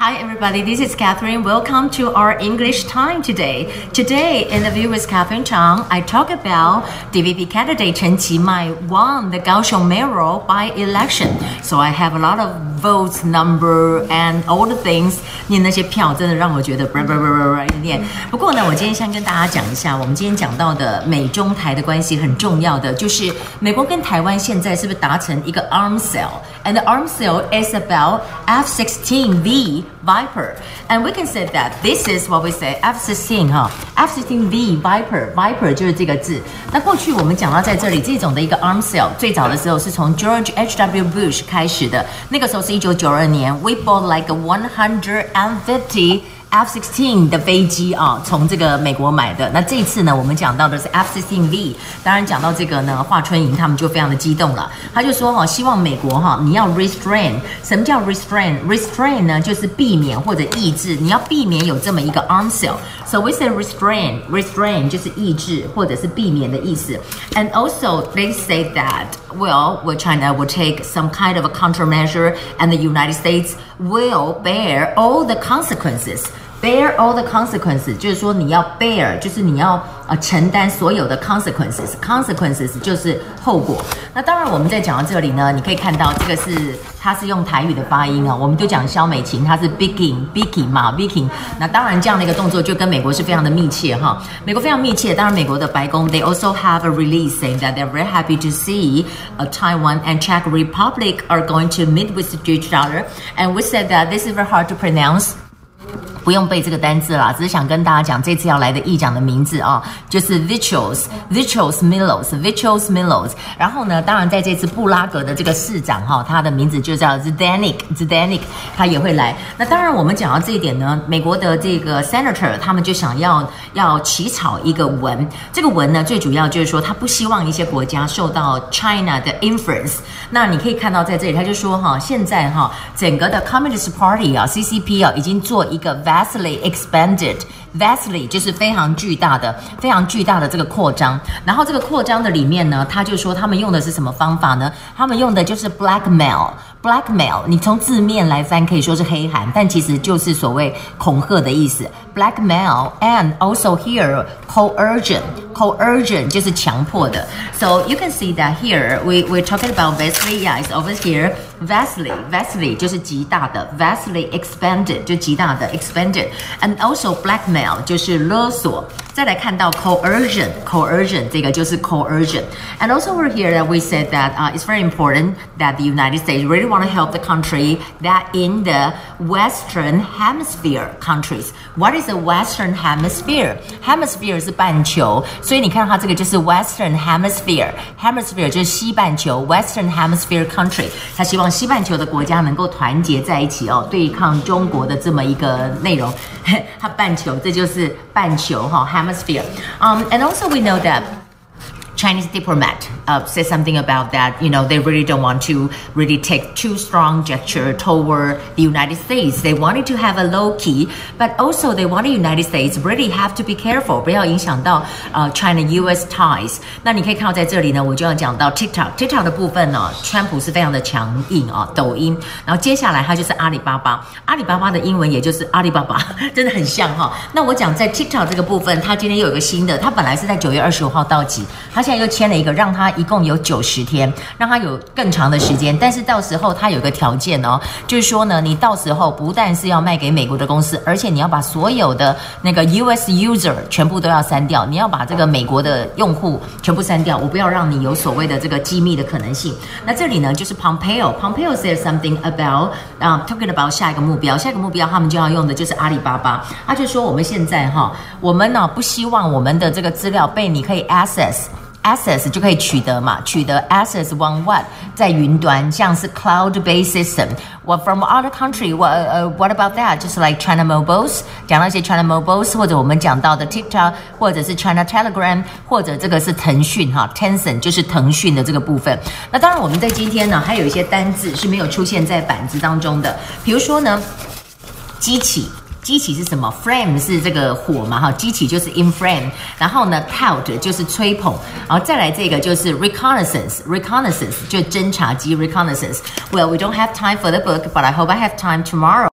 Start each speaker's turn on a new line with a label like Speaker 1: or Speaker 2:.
Speaker 1: Hi, everybody. This is Catherine. Welcome to our English time today. Today, in the view with Catherine Chang, I talk about DPP candidate Chen Qimai won the Kaohsiung mayoral by election. So I have a lot of votes number and all the things. 念那些票真的让我觉得不不不不不念。不过呢，我今天先跟大家讲一下，我们今天讲到的美中台的关系很重要的，就是美国跟台湾现在是不是达成一个 arm sale？And the arm sale is about F-16V Viper. And we can say that this is what we say F-16 哈，F-16V Viper Viper 就是这个字。那过去我们讲到在这里这种的一个 arm sale，最早的时候是从 George H.W. Bush 开始的，那个时候是一九九二年，we bought like one hundred and fifty。 F-16 的飞机啊，从这个美国买的。那这次呢，我们讲到的是 F-16V。当然讲到这个呢，华春莹他们就非常的激动了。他就说哈，希望美国哈，你要 restrain。什么叫 restrain？restrain 呢，就是避免或者抑制。你要避免有这么一个 arm sale。So we say restrain。restrain 就是抑制或者是避免的意思。And also they say that well, well China will take some kind of a countermeasure, and the United States will bear all the consequences. bear all the consequences，就是说你要 bear，就是你要呃承担所有的 consequences。consequences 就是后果。那当然，我们在讲到这里呢，你可以看到这个是它是用台语的发音啊、哦，我们就讲肖美琴，她是 Bi-khim Bi-khim 嘛 Bi-khim。那当然这样的一个动作就跟美国是非常的密切哈，美国非常密切。当然，美国的白宫 they also have a release saying that they're very happy to see a Taiwan and Czech Republic are going to meet with each other, and we said that this is very hard to pronounce. 不用背这个单字啦，只是想跟大家讲这次要来的议长的名字啊，就是 Vichos，Vichos Milos，Vichos Milos。然后呢，当然在这次布拉格的这个市长哈，他的名字就叫 Zdenik，Zdenik，他也会来。那当然我们讲到这一点呢，美国的这个 Senator 他们就想要要起草一个文，这个文呢最主要就是说他不希望一些国家受到 China 的 influence。那你可以看到在这里，他就说哈，现在哈整个的 Communist Party 啊，CCP 啊，已经做一个 vastly expanded。vastly 就是非常巨大的、非常巨大的这个扩张。然后这个扩张的里面呢，他就说他们用的是什么方法呢？他们用的就是 blackmail。blackmail 你从字面来翻可以说是黑函，但其实就是所谓恐吓的意思。blackmail and also here coercion。coercion 就是强迫的。So you can see that here we we're talking about vastly. Yeah, it's over here. Vastly, vastly 就是极大的，vastly expanded 就极大的 expanded, and also blackmail 就是勒索。再来看到 coercion，coercion 这个就是 coercion。And also over here that we said that uh, it's very important that the United States really want to help the country that in the Western Hemisphere countries. What is the Western Hemisphere? Hemisphere 是半球，所以你看它这个就是 Western Hemisphere，Hemisphere 就是西半球，Western Hemisphere country，它希望西半球的国家能够团结在一起哦，对抗中国的这么一个内容。它半球，这就是半球哈，hemisphere。Um, and also we know that Chinese diplomat uh, said something about that. You know, they really don't want to really take too strong gesture toward the United States. They wanted to have a low key, but also they want the United States really have to be careful，不要影响到呃 China-U.S. ties。那你可以看到在这里呢，我就要讲到 TikTok，TikTok 的部分呢，川普是非常的强硬啊，抖音。然后接下来它就是阿里巴巴，阿里巴巴的英文也就是阿里巴巴，真的很像哈。那我讲在 TikTok 这个部分，它今天又有一个新的，它本来是在九月二十五号到期，它 现在又签了一个，让他一共有九十天，让他有更长的时间。但是到时候他有个条件哦，就是说呢，你到时候不但是要卖给美国的公司，而且你要把所有的那个 US user 全部都要删掉，你要把这个美国的用户全部删掉，我不要让你有所谓的这个机密的可能性。那这里呢，就是 Pompeo，Pompeo says something about 啊，talking about 下一个目标，下一个目标他们就要用的就是阿里巴巴。他就说我们现在哈，我们呢不希望我们的这个资料被你可以 access。Access 就可以取得嘛，取得 access one what 在云端，像是 cloud-based system。What from other country? What 呃、uh, What about that? 就是 like China Mobiles，讲到一些 China Mobiles，或者我们讲到的 TikTok，或者是 China Telegram，或者这个是腾讯哈，Tencent 就是腾讯的这个部分。那当然我们在今天呢，还有一些单字是没有出现在板子当中的，比如说呢，机器。激起是什么？Flame 是这个火嘛？哈，激起就是 in flame。然后呢，tout 就是吹捧。然后再来这个就是 reconnaissance，reconnaissance 就侦察机 reconnaissance。Well, we don't have time for the book, but I hope I have time tomorrow.